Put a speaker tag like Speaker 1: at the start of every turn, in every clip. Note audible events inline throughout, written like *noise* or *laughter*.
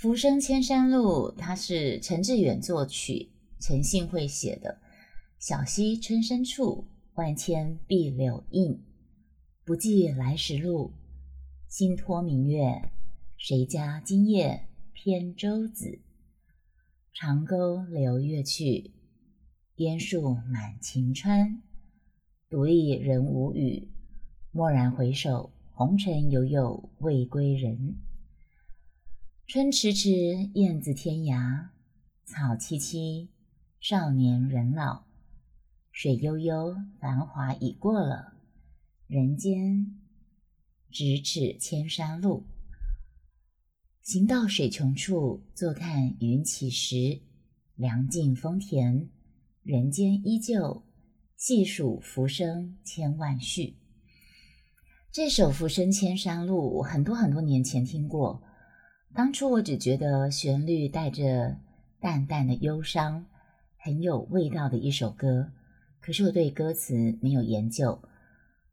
Speaker 1: 《浮生千山路》，它是陈志远作曲，陈信惠写的。小溪春深处，万千碧柳映。不记来时路，心托明月。谁家今夜扁舟子？长沟流月去，烟树满晴川。独立人无语，蓦然回首，红尘犹有未归人。春迟迟，燕子天涯；草萋萋，少年人老。水悠悠，繁华已过了，人间咫尺千山路。行到水穷处，坐看云起时。凉尽风田，人间依旧，细数浮生千万绪。这首《浮生千山路》，很多很多年前听过。当初我只觉得旋律带着淡淡的忧伤，很有味道的一首歌。可是我对歌词没有研究，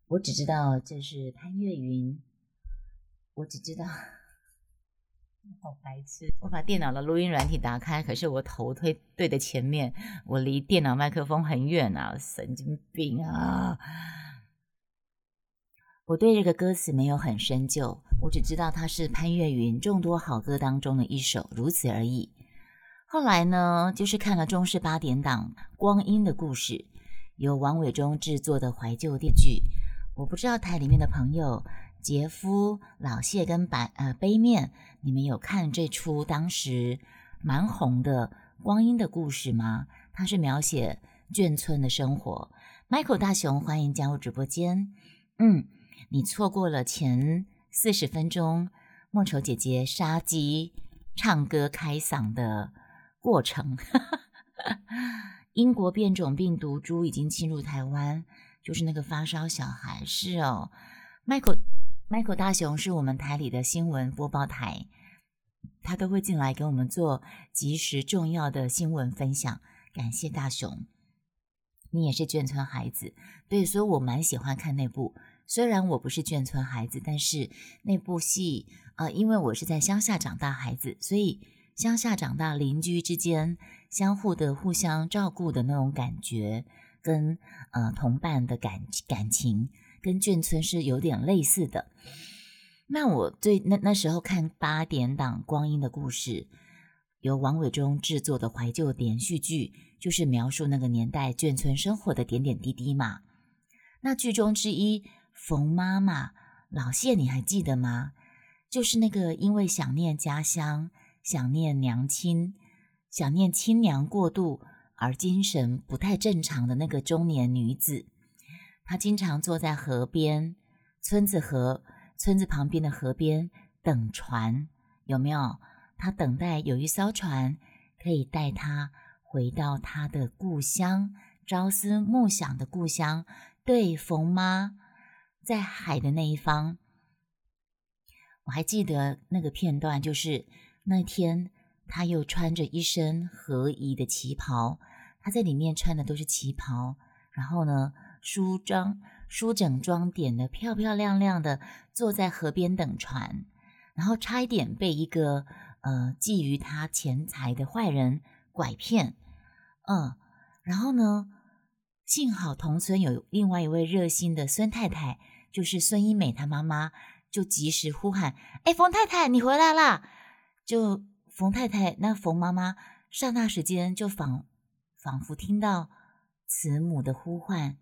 Speaker 1: 我只知道这是潘越云。我只知道，好白痴！我把电脑的录音软体打开，可是我头推对着前面，我离电脑麦克风很远啊，神经病啊！我对这个歌词没有很深究，我只知道它是潘越云众多好歌当中的一首，如此而已。后来呢，就是看了中视八点档《光阴的故事》，由王伟忠制作的怀旧电剧。我不知道台里面的朋友杰夫、老谢跟白呃杯面，你们有看这出当时蛮红的《光阴的故事》吗？它是描写眷村的生活。Michael 大雄，欢迎加入直播间。嗯。你错过了前四十分钟莫愁姐姐杀鸡唱歌开嗓的过程。*laughs* 英国变种病毒株已经侵入台湾，就是那个发烧小孩是哦。Michael Michael 大雄是我们台里的新闻播报台，他都会进来给我们做及时重要的新闻分享。感谢大雄，你也是眷村孩子，对，所以我蛮喜欢看那部。虽然我不是眷村孩子，但是那部戏，呃，因为我是在乡下长大孩子，所以乡下长大邻居之间相互的互相照顾的那种感觉，跟呃同伴的感感情，跟眷村是有点类似的。那我最那那时候看八点档《光阴的故事》，由王伟忠制作的怀旧连续剧，就是描述那个年代眷村生活的点点滴滴嘛。那剧中之一。冯妈妈，老谢，你还记得吗？就是那个因为想念家乡、想念娘亲、想念亲娘过度而精神不太正常的那个中年女子。她经常坐在河边，村子河，村子旁边的河边等船，有没有？她等待有一艘船可以带她回到她的故乡，朝思暮想的故乡。对，冯妈。在海的那一方，我还记得那个片段，就是那天他又穿着一身合宜的旗袍，他在里面穿的都是旗袍，然后呢梳妆梳整装点的漂漂亮亮的，坐在河边等船，然后差一点被一个呃觊觎他钱财的坏人拐骗，嗯，然后呢，幸好同村有另外一位热心的孙太太。就是孙一美，她妈妈就及时呼喊：“哎，冯太太，你回来啦！”就冯太太那冯妈妈刹那时间就仿仿佛听到慈母的呼唤，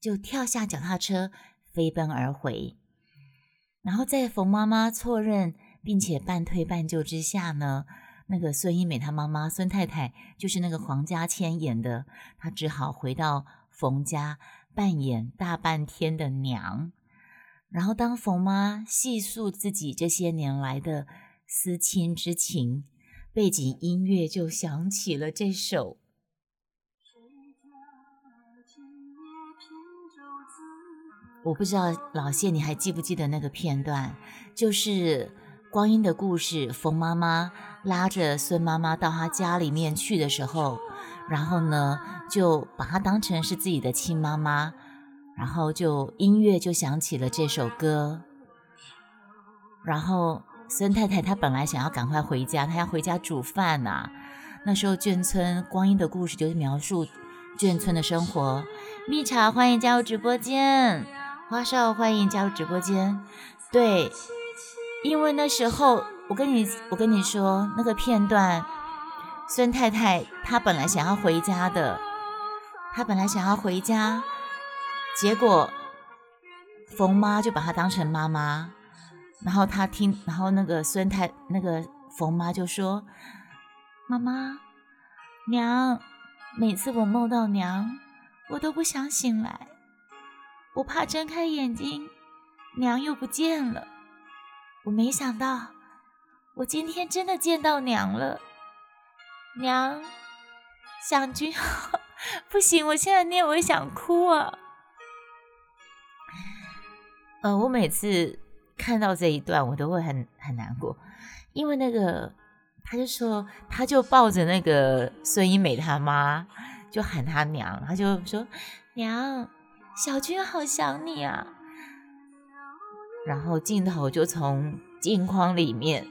Speaker 1: 就跳下脚踏车飞奔而回。然后在冯妈妈错认并且半推半就之下呢，那个孙一美她妈妈孙太太就是那个黄家千演的，她只好回到冯家扮演大半天的娘。然后，当冯妈细诉自己这些年来的思亲之情，背景音乐就响起了这首。我不知道老谢你还记不记得那个片段？就是《光阴的故事》，冯妈妈拉着孙妈妈到她家里面去的时候，然后呢，就把她当成是自己的亲妈妈。然后就音乐就响起了这首歌，然后孙太太她本来想要赶快回家，她要回家煮饭呐。那时候眷村光阴的故事就是描述眷村的生活。蜜茶欢迎加入直播间，花少欢迎加入直播间。对，因为那时候我跟你我跟你说那个片段，孙太太她本来想要回家的，她本来想要回家，结果冯妈就把她当成妈妈。然后他听，然后那个孙太那个冯妈就说：“妈妈，娘，每次我梦到娘，我都不想醒来，我怕睁开眼睛，娘又不见了。我没想到，我今天真的见到娘了。娘，想君，*laughs* 不行，我现在念我也想哭啊。呃，我每次。”看到这一段，我都会很很难过，因为那个他就说，他就抱着那个孙一美他妈，就喊他娘，他就说娘，小军好想你啊。然后镜头就从镜框里面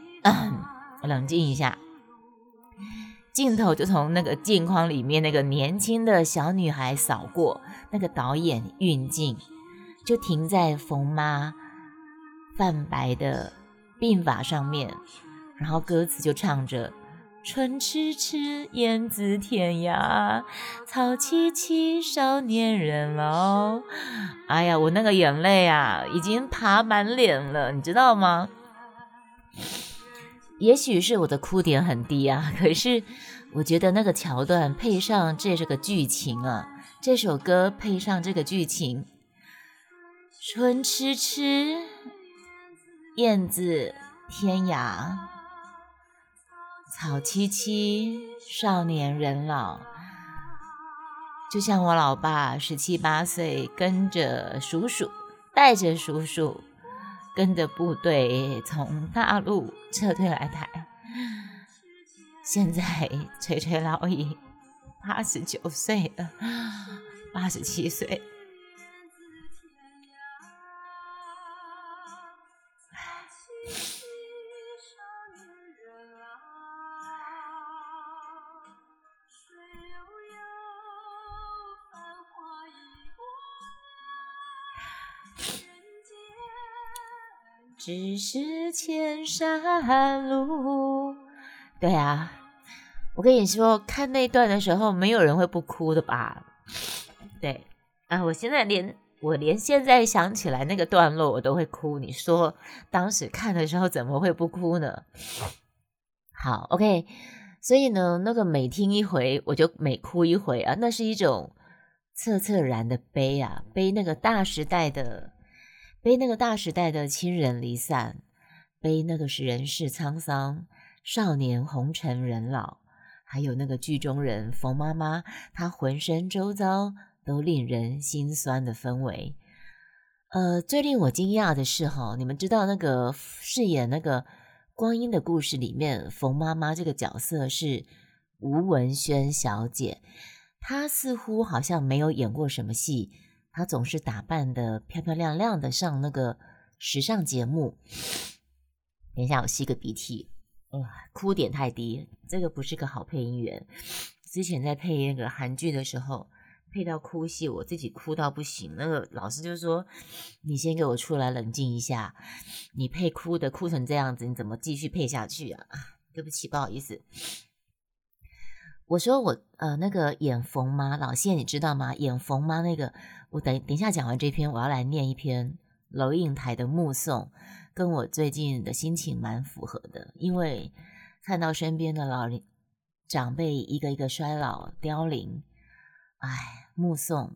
Speaker 1: *clears throat* 冷静一下，镜头就从那个镜框里面那个年轻的小女孩扫过，那个导演运镜就停在冯妈。泛白的鬓发上面，然后歌词就唱着“春迟迟，燕子天涯，草萋萋，少年人老”。哎呀，我那个眼泪啊，已经爬满脸了，你知道吗？也许是我的哭点很低啊，可是我觉得那个桥段配上这是个剧情啊，这首歌配上这个剧情，“春迟迟”。燕子天涯，草萋萋，少年人老。就像我老爸十七八岁，跟着叔叔，带着叔叔，跟着部队从大陆撤退来台。现在垂垂老矣，八十九岁了，八十七岁。只是千山路。对啊，我跟你说，看那段的时候，没有人会不哭的吧？对啊，我现在连我连现在想起来那个段落，我都会哭。你说当时看的时候怎么会不哭呢？好，OK，所以呢，那个每听一回，我就每哭一回啊，那是一种恻恻然的悲啊，悲那个大时代的。背那个大时代的亲人离散，背那个是人世沧桑，少年红尘人老，还有那个剧中人冯妈妈，她浑身周遭都令人心酸的氛围。呃，最令我惊讶的是哈，你们知道那个饰演那个光阴的故事里面冯妈妈这个角色是吴文轩小姐，她似乎好像没有演过什么戏。她总是打扮的漂漂亮亮的上那个时尚节目。等一下，我吸个鼻涕。哇，哭点太低，这个不是个好配音员。之前在配那个韩剧的时候，配到哭戏，我自己哭到不行。那个老师就说：“你先给我出来冷静一下，你配哭的哭成这样子，你怎么继续配下去啊？”对不起，不好意思。我说我呃那个演冯妈老谢，你知道吗？演冯妈那个。我等等一下讲完这篇，我要来念一篇楼应台的《目送》，跟我最近的心情蛮符合的。因为看到身边的老龄长辈一个一个衰老凋零，哎，目送。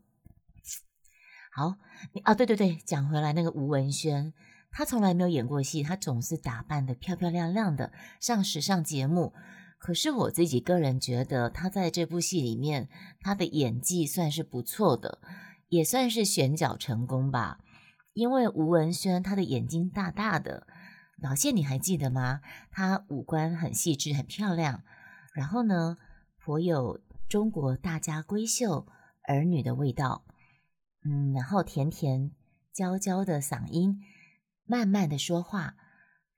Speaker 1: 好，啊，对对对，讲回来，那个吴文轩，他从来没有演过戏，他总是打扮的漂漂亮亮的上时尚节目。可是我自己个人觉得，他在这部戏里面，他的演技算是不错的。也算是选角成功吧，因为吴文轩他的眼睛大大的，老谢你还记得吗？他五官很细致，很漂亮，然后呢，颇有中国大家闺秀儿女的味道，嗯，然后甜甜娇娇的嗓音，慢慢的说话，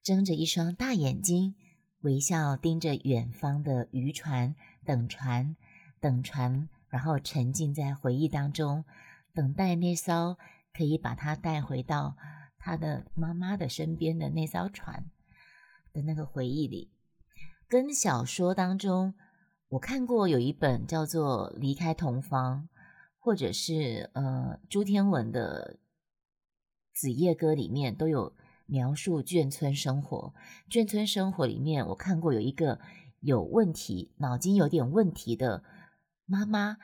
Speaker 1: 睁着一双大眼睛，微笑盯着远方的渔船，等船，等船，然后沉浸在回忆当中，等待那艘可以把他带回到他的妈妈的身边的那艘船的那个回忆里。跟小说当中，我看过有一本叫做《离开同房》，或者是呃朱天文的《子夜歌》里面都有。描述眷村生活，眷村生活里面，我看过有一个有问题、脑筋有点问题的妈妈，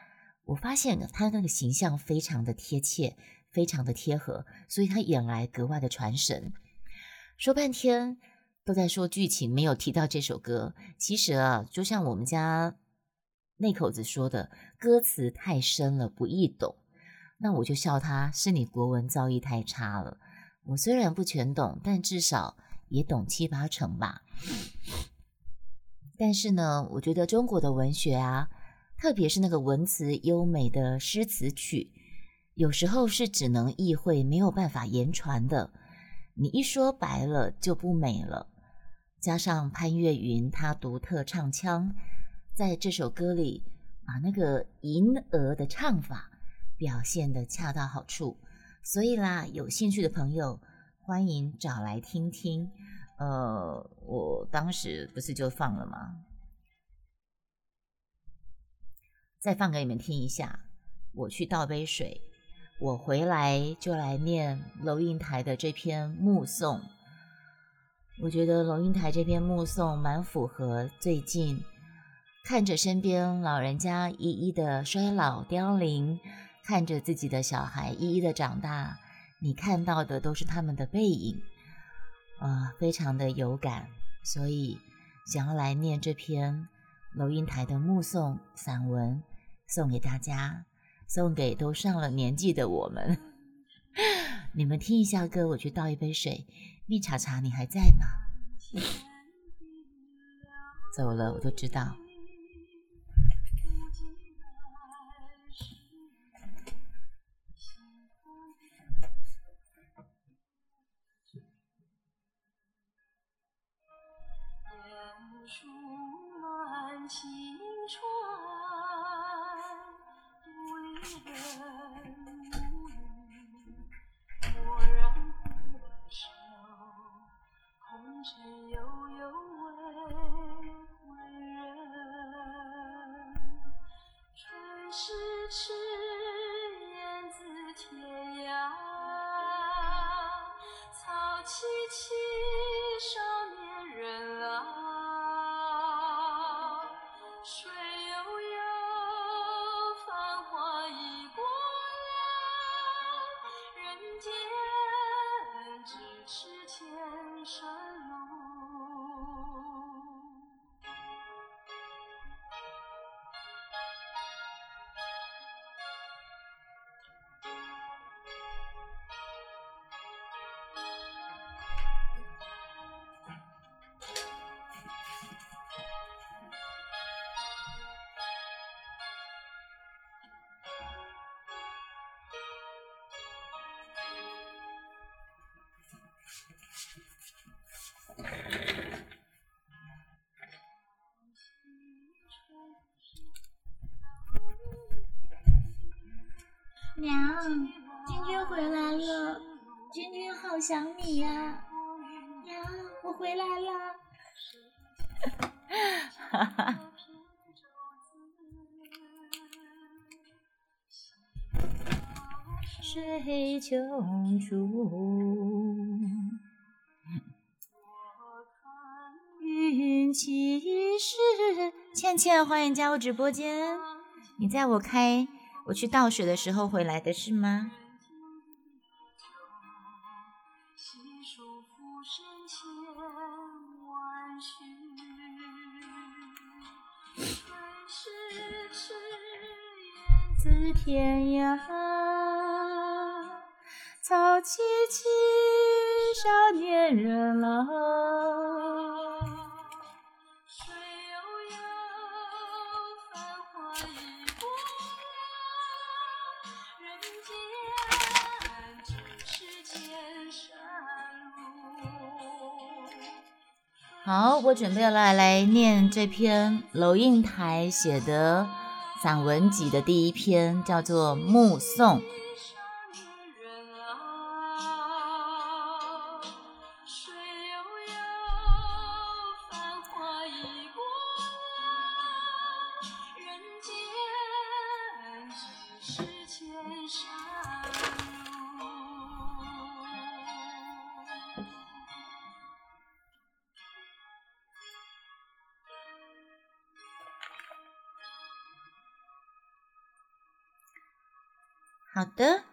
Speaker 1: 我发现她那个形象非常的贴切，非常的贴合，所以她演来格外的传神。说半天都在说剧情，没有提到这首歌。其实啊，就像我们家那口子说的，歌词太深了，不易懂。那我就笑他是你国文造诣太差了。我虽然不全懂，但至少也懂七八成吧。但是呢，我觉得中国的文学啊，特别是那个文词优美的诗词曲，有时候是只能意会，没有办法言传的。你一说白了就不美了。加上潘越云他独特唱腔，在这首歌里把那个银娥的唱法表现的恰到好处。所以啦，有兴趣的朋友欢迎找来听听。呃，我当时不是就放了吗？再放给你们听一下。我去倒杯水，我回来就来念楼云台的这篇目送。我觉得楼云台这篇目送蛮符合最近看着身边老人家一一的衰老凋零。看着自己的小孩一一的长大，你看到的都是他们的背影，啊，非常的有感，所以想要来念这篇楼云台的目送散文，送给大家，送给都上了年纪的我们。*laughs* 你们听一下歌，我去倒一杯水。蜜茶茶，你还在吗？*laughs* 走了，我都知道。青春，独立人蓦然回首，红尘悠悠为归人。春时迟，山路好想你呀！娘，我回来了。哈哈。水穷处，云起时。倩倩，欢迎加入直播间。你在我开。我去倒水的时候回来的是吗？自天涯，草萋萋，少年人啊。
Speaker 2: 好，我准备来来念这篇娄应台写的散文集的第一篇，叫做《目送》。好的，